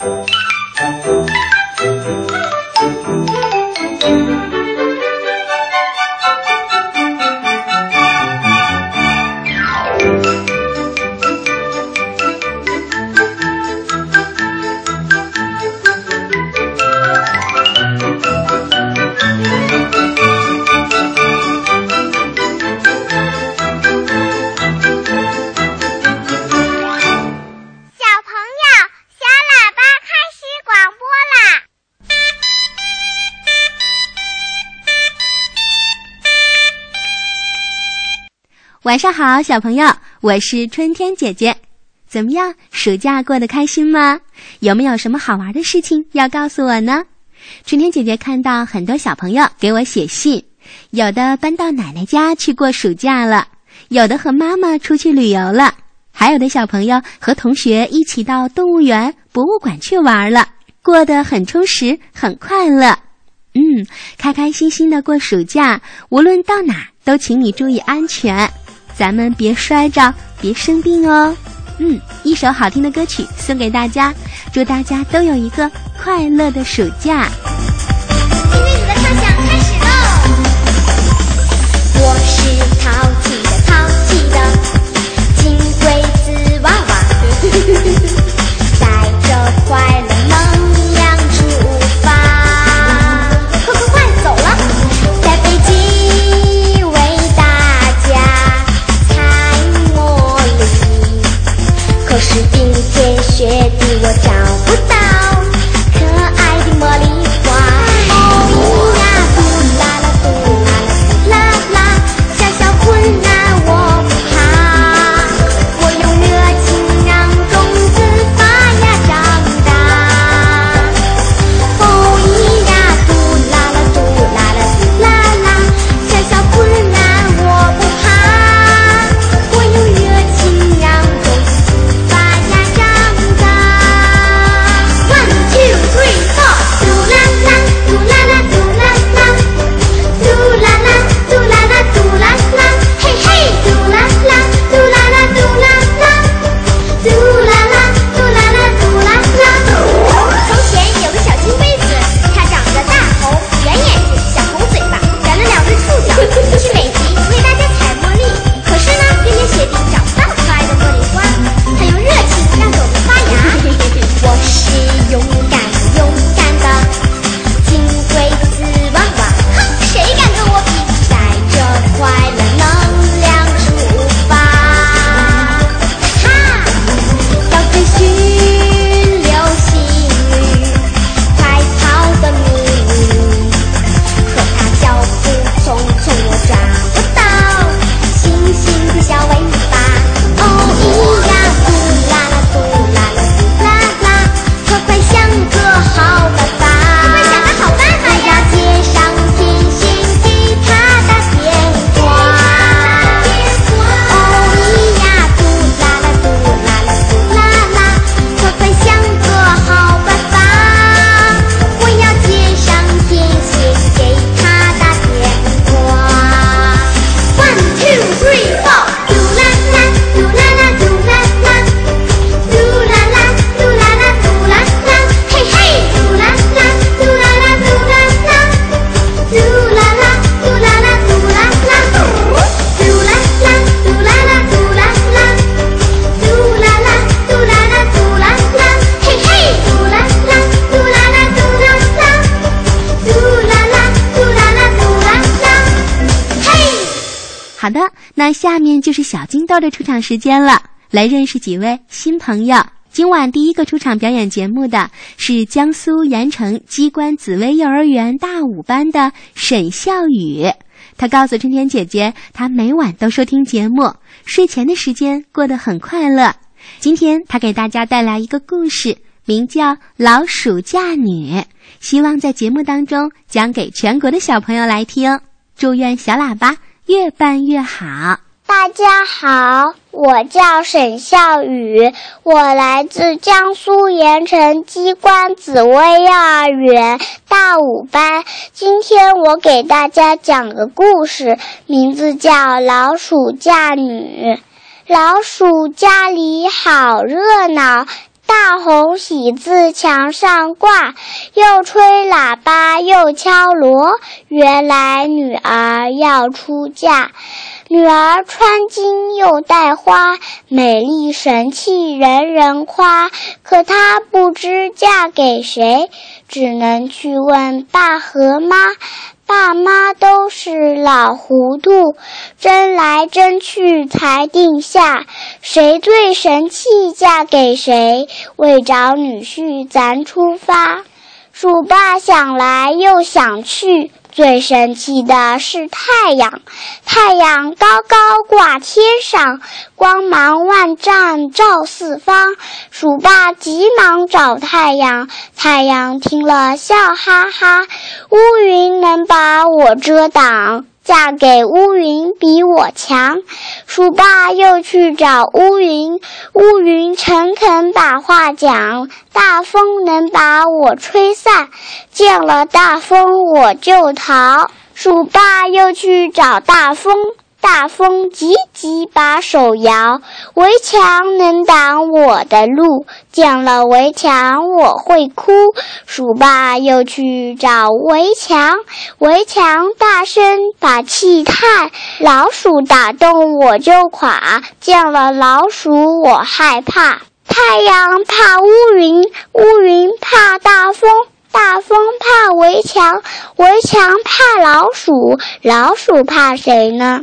you. 晚上好，小朋友，我是春天姐姐。怎么样，暑假过得开心吗？有没有什么好玩的事情要告诉我呢？春天姐姐看到很多小朋友给我写信，有的搬到奶奶家去过暑假了，有的和妈妈出去旅游了，还有的小朋友和同学一起到动物园、博物馆去玩了，过得很充实，很快乐。嗯，开开心心的过暑假，无论到哪都请你注意安全。咱们别摔着，别生病哦。嗯，一首好听的歌曲送给大家，祝大家都有一个快乐的暑假。下面就是小金豆的出场时间了，来认识几位新朋友。今晚第一个出场表演节目的是江苏盐城机关紫薇幼儿园大五班的沈笑宇，他告诉春天姐姐，他每晚都收听节目，睡前的时间过得很快乐。今天他给大家带来一个故事，名叫《老鼠嫁女》，希望在节目当中讲给全国的小朋友来听。祝愿小喇叭。越办越好。大家好，我叫沈笑宇，我来自江苏盐城机关紫薇幼儿园大五班。今天我给大家讲个故事，名字叫《老鼠嫁女》。老鼠家里好热闹。大红喜字墙上挂，又吹喇叭又敲锣。原来女儿要出嫁，女儿穿金又戴花，美丽神气人人夸。可她不知嫁给谁，只能去问爸和妈。爸妈都是老糊涂，争来争去才定下，谁最神气嫁给谁。为找女婿咱出发。鼠爸想来又想去。最神奇的是太阳，太阳高高挂天上，光芒万丈照四方。鼠爸急忙找太阳，太阳听了笑哈哈。乌云能把我遮挡。嫁给乌云比我强，鼠爸又去找乌云，乌云诚恳把话讲。大风能把我吹散，见了大风我就逃。鼠爸又去找大风。大风急急把手摇，围墙能挡我的路，见了围墙我会哭。鼠爸又去找围墙，围墙大声把气叹，老鼠打洞我就垮，见了老鼠我害怕。太阳怕乌云，乌云怕大风，大风怕围墙，围墙怕老鼠，老鼠怕谁呢？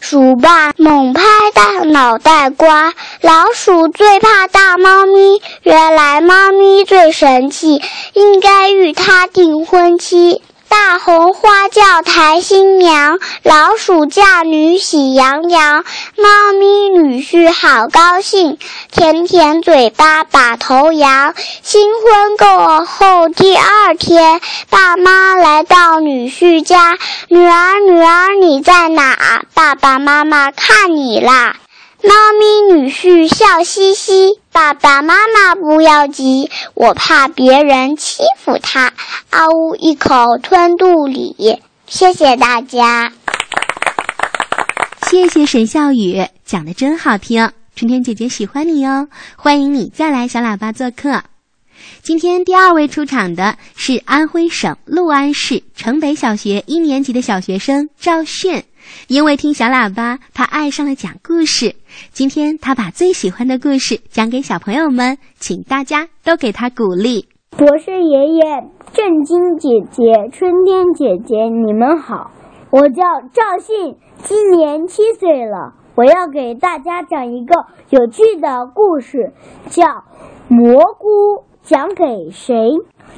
鼠爸猛拍大脑袋瓜，老鼠最怕大猫咪。原来猫咪最神气，应该与它订婚期。大红花轿抬新娘，老鼠嫁女喜洋洋。猫咪女女婿好高兴，舔舔嘴巴把头扬。新婚过后第二天，爸妈来到女婿家，女儿女儿你在哪？爸爸妈妈看你啦。猫咪女婿笑嘻嘻，爸爸妈妈不要急，我怕别人欺负他。啊呜，一口吞肚里。谢谢大家，谢谢沈笑宇讲的真好听，春天姐姐喜欢你哦，欢迎你再来小喇叭做客。今天第二位出场的是安徽省六安市城北小学一年级的小学生赵炫。因为听小喇叭，他爱上了讲故事。今天他把最喜欢的故事讲给小朋友们，请大家都给他鼓励。博士爷爷、震惊姐姐、春天姐姐，你们好，我叫赵信，今年七岁了。我要给大家讲一个有趣的故事，叫《蘑菇讲给谁》。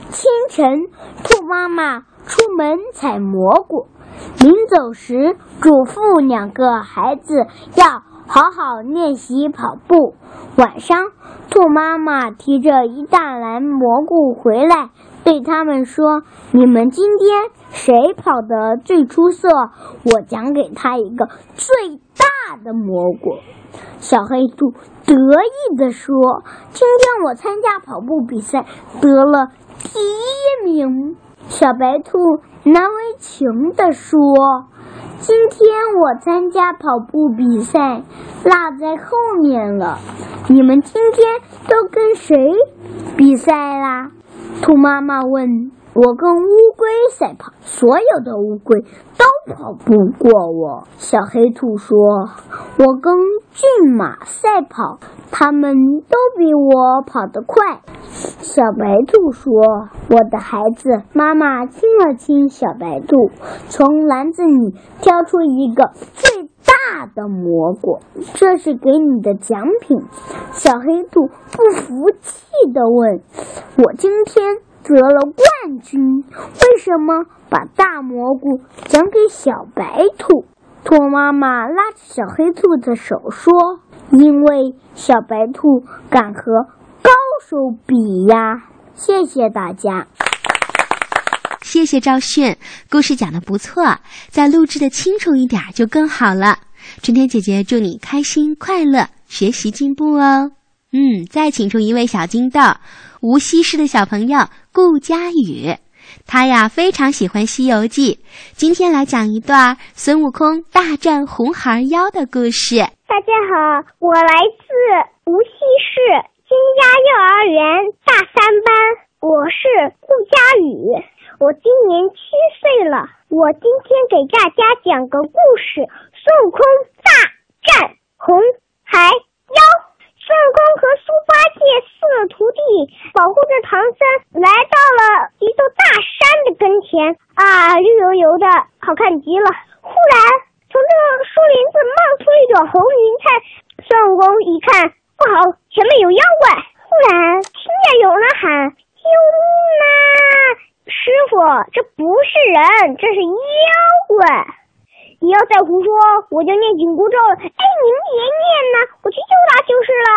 清晨，兔妈妈出门采蘑菇。临走时，嘱咐两个孩子要好好练习跑步。晚上，兔妈妈提着一大篮蘑菇回来，对他们说：“你们今天谁跑得最出色？我奖给他一个最大的蘑菇。”小黑兔得意地说：“今天我参加跑步比赛，得了第一名。”小白兔难为情地说：“今天我参加跑步比赛，落在后面了。你们今天都跟谁比赛啦？”兔妈妈问。我跟乌龟赛跑，所有的乌龟都跑不过我。小黑兔说：“我跟骏马赛跑，它们都比我跑得快。”小白兔说：“我的孩子。”妈妈亲了亲小白兔，从篮子里挑出一个最大的蘑菇，这是给你的奖品。小黑兔不服气地问：“我今天？”得了冠军，为什么把大蘑菇奖给小白兔？兔妈妈拉着小黑兔的手说：“因为小白兔敢和高手比呀！”谢谢大家，谢谢赵迅，故事讲的不错，再录制的清楚一点就更好了。春天姐姐祝你开心快乐，学习进步哦。嗯，再请出一位小金豆，无锡市的小朋友顾佳宇，他呀非常喜欢《西游记》，今天来讲一段孙悟空大战红孩儿妖的故事。大家好，我来自无锡市金家幼儿园大三班，我是顾佳宇，我今年七岁了。我今天给大家讲个故事：孙悟空大战红孩妖。孙悟空和猪八戒四个徒弟保护着唐僧，来到了一座大山的跟前。啊，绿油油的，好看极了。忽然，从这树林子冒出一朵红云彩。孙悟空一看，不好，前面有妖怪。忽然听见有人喊：“救命啊！”师傅，这不是人，这是妖怪。你要再胡说，我就念紧箍咒了。哎，您别念呐，我去救他就是了。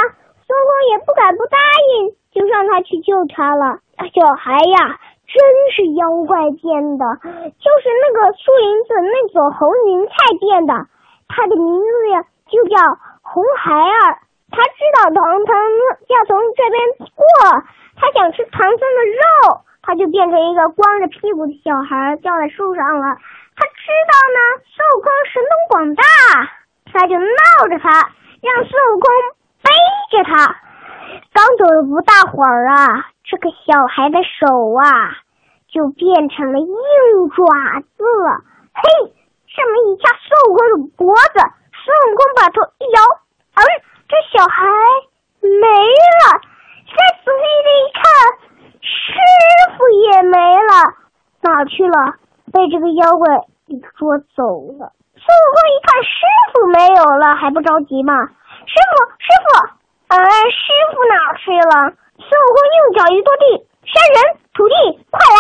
孙悟空也不敢不答应，就让他去救他了。小孩呀，真是妖怪变的，就是那个树林子那朵红云彩变的。他的名字呀，就叫红孩儿。他知道唐僧要从这边过，他想吃唐僧的肉，他就变成一个光着屁股的小孩，掉在树上了。他知道呢，孙悟空神通广大，他就闹着他，让孙悟空背着他。刚走了不大会儿啊，这个小孩的手啊，就变成了硬爪子了。嘿，这么一掐孙悟空的脖子，孙悟空把头一摇，嗯，这小孩没了。再仔细的一看，师傅也没了，哪去了？被这个妖怪给捉走了。孙悟空一看师傅没有了，还不着急吗？师傅，师傅，呃，师傅哪去了？孙悟空用脚一跺地，山人、土地，快来！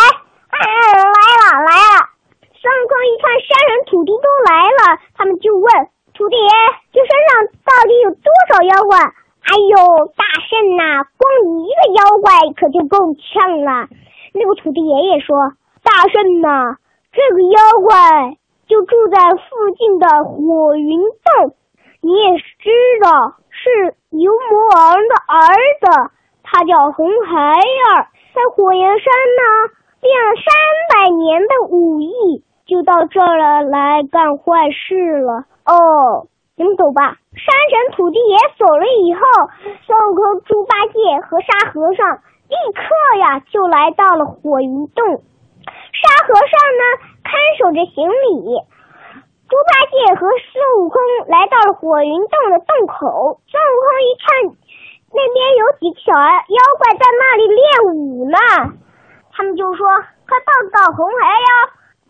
嗯，来了，来了。孙悟空一看山人、土地都来了，他们就问土地爷：这山上到底有多少妖怪？哎呦，大圣呐，光一个妖怪可就够呛了。那个土地爷爷说：大圣呐。这个妖怪就住在附近的火云洞，你也知道是牛魔王的儿子，他叫红孩儿，在火焰山呢练了三百年的武艺，就到这儿来干坏事了。哦，你们走吧。山神、土地爷走了以后，孙悟空、猪八戒和沙和尚立刻呀就来到了火云洞。沙和尚呢，看守着行李。猪八戒和孙悟空来到了火云洞的洞口。孙悟空一看，那边有几个小妖怪在那里练武呢。他们就说：“快报告红孩妖，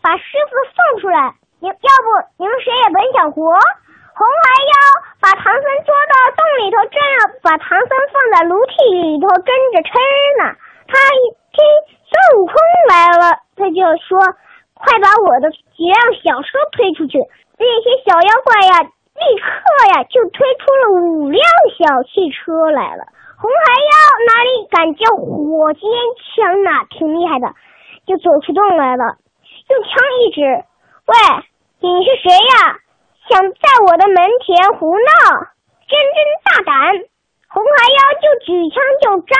把师傅送出来！你要不你们谁也甭想活。”红孩妖把唐僧捉到洞里头，正要把唐僧放在炉屉里头蒸着吃呢。他一听孙悟空来了。他就说：“快把我的几辆小车推出去！”那些小妖怪呀，立刻呀就推出了五辆小汽车来了。红孩妖哪里敢叫火尖枪呐，挺厉害的，就走出洞来了，用枪一指：“喂，你是谁呀？想在我的门前胡闹？真真大胆！”红孩妖就举枪就扎。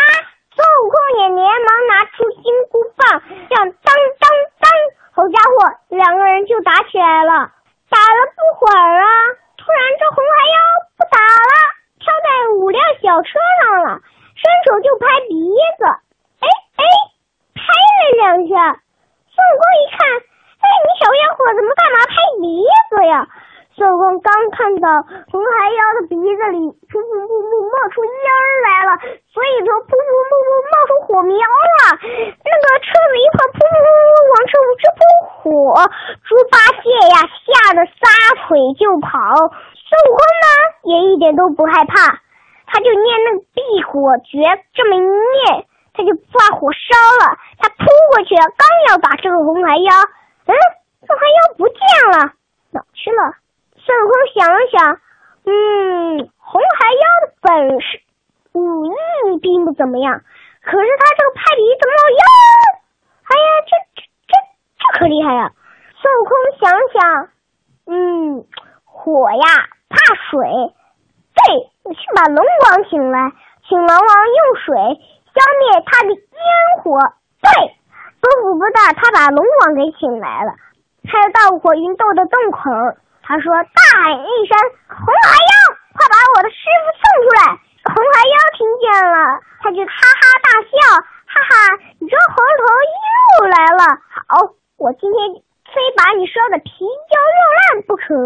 孙悟空也连忙拿出金箍棒，这样当当当，好家伙，两个人就打起来了。打了不会儿啊，突然这红孩妖不打了，跳在五辆小车上了，伸手就拍鼻子，哎哎，拍了两下。孙悟空一看，哎，你小家伙怎么干嘛拍鼻子呀？孙悟空刚看到红孩妖的鼻子里噗噗噗噗冒出烟来了，所以说噗噗噗噗冒出火苗了。那个车子一碰，噗噗噗噗往车上直扑火。猪八戒呀，吓得撒腿就跑。孙悟空呢，也一点都不害怕，他就念那个避火诀，这么一念，他就把火烧了。他扑过去，刚要打这个红孩妖，嗯，红孩妖不见了，哪去了？孙悟空想了想，嗯，红孩妖的本事武艺并不怎么样，可是他这个拍鼻子冒烟，哎呀，这这这这可厉害呀！孙悟空想想，嗯，火呀怕水，对，我去把龙王请来，请龙王用水消灭他的烟火。对，功夫不大，他把龙王给请来了，他要到火云洞的洞口。他说：“大喊一声，红孩妖，快把我的师傅送出来！”红孩妖听见了，他就哈哈大笑，哈哈，你这猴头又来了。好，我今天非把你烧的皮焦肉烂不可。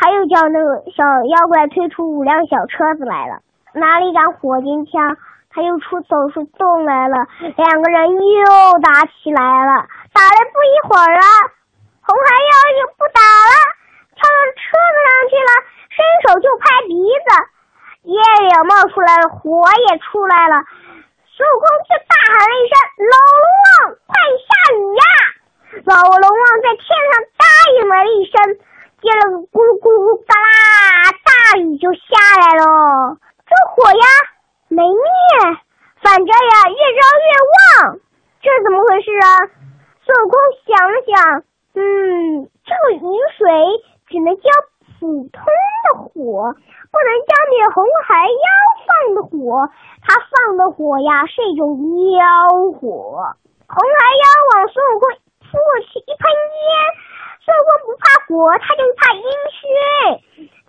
他又叫那个小妖怪推出五辆小车子来了，拿了一杆火尖枪，他又出走出洞来了，两个人又打起来了。打了不一会儿啊，红孩妖就不打了，车子上去了，伸手就拍鼻子，烟也冒出来了，火也出来了。孙悟空就大喊了一声：“老龙王，快下雨呀！”老龙王在天上答应了一声。接了个咕噜咕噜嘎啦，大雨就下来了。这火呀没灭，反正呀越烧越旺，这怎么回事啊？孙悟空想了想，嗯，这个雨水只能浇普通的火，不能浇灭红孩妖放的火。他放的火呀是一种妖火，红孩妖往孙悟空扑过去一喷烟。孙悟空不怕火，他就怕阴虚，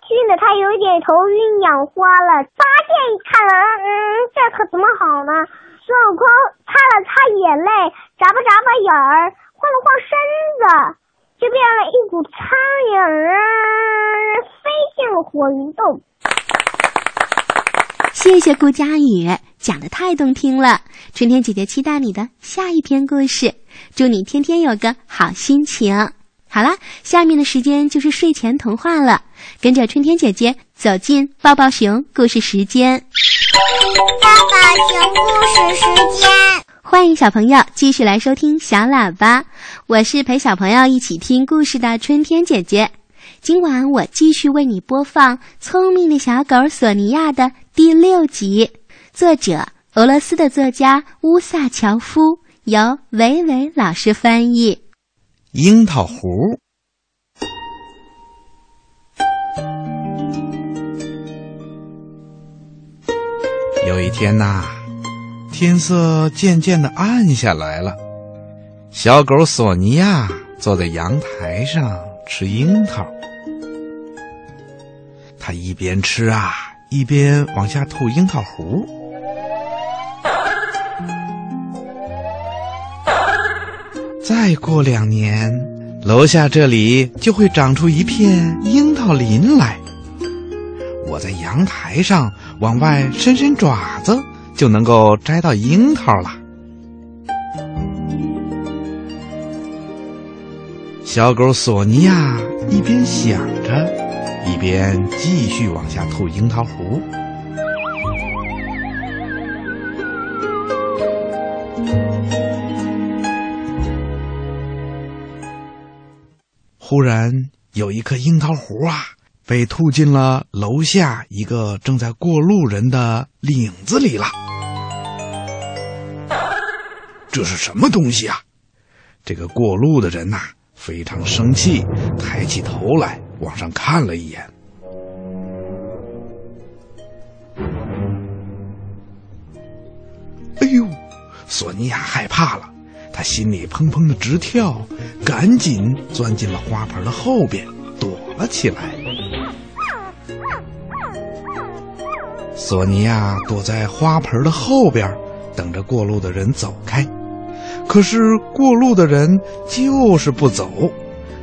熏得他有点头晕眼花了。八戒一看了，嗯，这可怎么好呢？孙悟空擦了擦眼泪，眨巴眨巴眼儿，晃了晃身子，就变了一股苍蝇儿，飞进了火云洞。谢谢顾佳宇，讲的太动听了。春天姐姐期待你的下一篇故事，祝你天天有个好心情。好啦，下面的时间就是睡前童话了。跟着春天姐姐走进抱抱熊故事时间。抱抱熊故事时间，欢迎小朋友继续来收听小喇叭，我是陪小朋友一起听故事的春天姐姐。今晚我继续为你播放《聪明的小狗索尼娅》的第六集，作者俄罗斯的作家乌萨乔夫，由维维老师翻译。樱桃核。有一天呐，天色渐渐的暗下来了。小狗索尼娅坐在阳台上吃樱桃，它一边吃啊，一边往下吐樱桃核。再过两年，楼下这里就会长出一片樱桃林来。我在阳台上往外伸伸爪子，就能够摘到樱桃了。小狗索尼娅一边想着，一边继续往下吐樱桃核。忽然，有一颗樱桃核啊，被吐进了楼下一个正在过路人的领子里了。这是什么东西啊？这个过路的人呐，非常生气，抬起头来往上看了一眼。哎呦，索尼娅害怕了。他心里砰砰的直跳，赶紧钻进了花盆的后边，躲了起来。索尼娅躲在花盆的后边，等着过路的人走开。可是过路的人就是不走，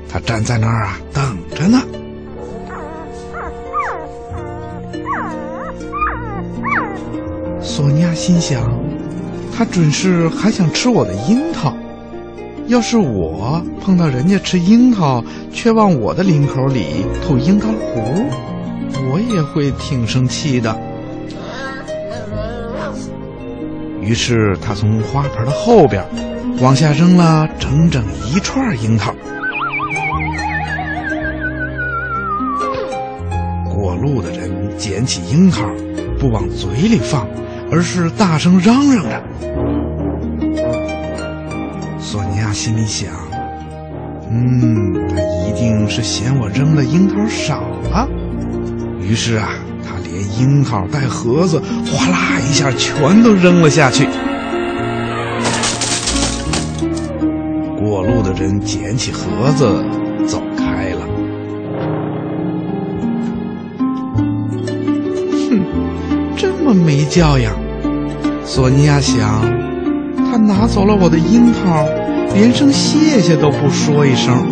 他站在那儿啊，等着呢。索尼娅心想。他准是还想吃我的樱桃，要是我碰到人家吃樱桃，却往我的领口里吐樱桃核，我也会挺生气的。于是他从花盆的后边往下扔了整整一串樱桃。过路的人捡起樱桃，不往嘴里放。而是大声嚷嚷着。索尼娅心里想：“嗯，他一定是嫌我扔的樱桃少了。”于是啊，他连樱桃带盒子，哗啦一下全都扔了下去。人捡起盒子，走开了。哼，这么。没教养。索尼娅想，他拿走了我的樱桃，连声谢谢都不说一声。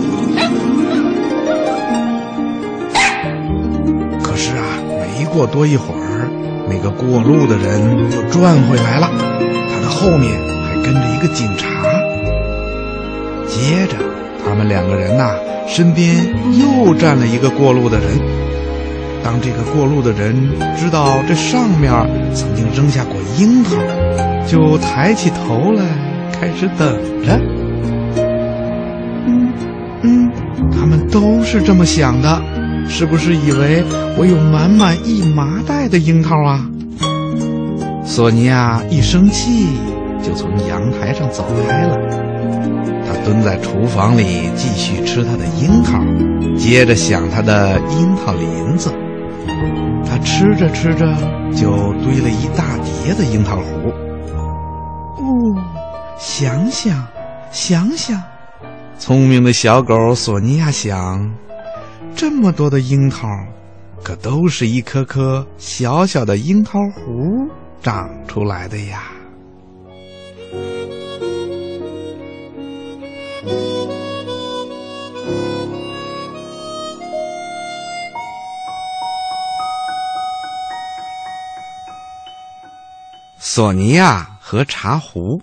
可是啊，没过多一会儿，那个过路的人又转回来了，他的后面还跟着一个警察。接着，他们两个人呐，身边又站了一个过路的人。当这个过路的人知道这上面曾经扔下过樱桃，就抬起头来开始等着。嗯嗯，他们都是这么想的，是不是以为我有满满一麻袋的樱桃啊？索尼娅一生气，就从阳台上走开了。他蹲在厨房里继续吃他的樱桃，接着想他的樱桃林子。他吃着吃着，就堆了一大叠的樱桃核。哦，想想，想想，聪明的小狗索尼娅想，这么多的樱桃，可都是一颗颗小小的樱桃核长出来的呀。索尼娅和茶壶。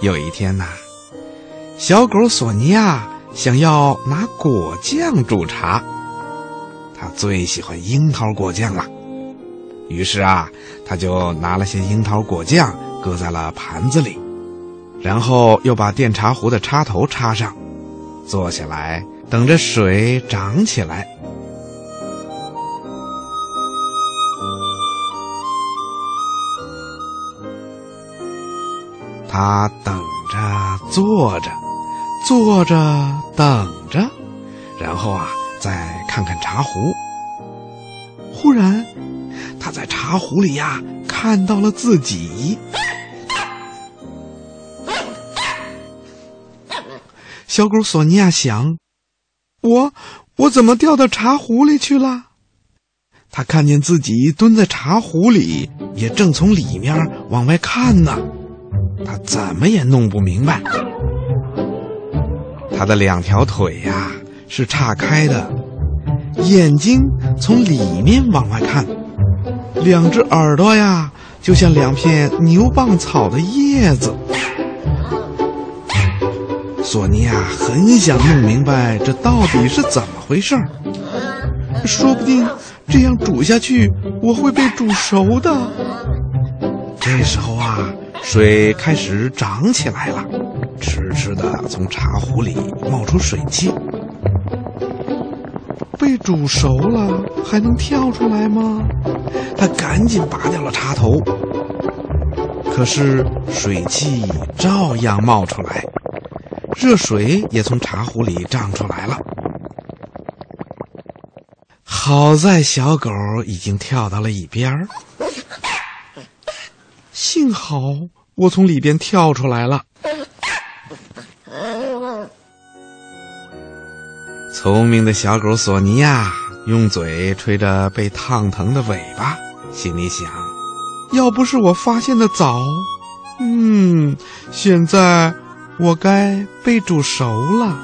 有一天呐，小狗索尼娅想要拿果酱煮茶，它最喜欢樱桃果酱了。于是啊，他就拿了些樱桃果酱，搁在了盘子里。然后又把电茶壶的插头插上，坐下来等着水涨起来。他等着，坐着，坐着，等着，然后啊，再看看茶壶。忽然，他在茶壶里呀看到了自己。小狗索尼亚想：“我我怎么掉到茶壶里去了？”他看见自己蹲在茶壶里，也正从里面往外看呢。他怎么也弄不明白。他的两条腿呀是岔开的，眼睛从里面往外看，两只耳朵呀就像两片牛蒡草的叶子。索尼娅很想弄明白这到底是怎么回事儿，说不定这样煮下去我会被煮熟的。这时候啊，水开始涨起来了，痴痴的从茶壶里冒出水汽。被煮熟了还能跳出来吗？他赶紧拔掉了插头，可是水汽照样冒出来。热水也从茶壶里涨出来了。好在小狗已经跳到了一边儿，幸好我从里边跳出来了。聪明的小狗索尼娅用嘴吹着被烫疼的尾巴，心里想：要不是我发现的早，嗯，现在。我该被煮熟了。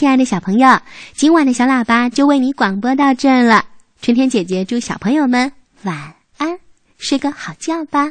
亲爱的小朋友，今晚的小喇叭就为你广播到这儿了。春天姐姐祝小朋友们晚安，睡个好觉吧。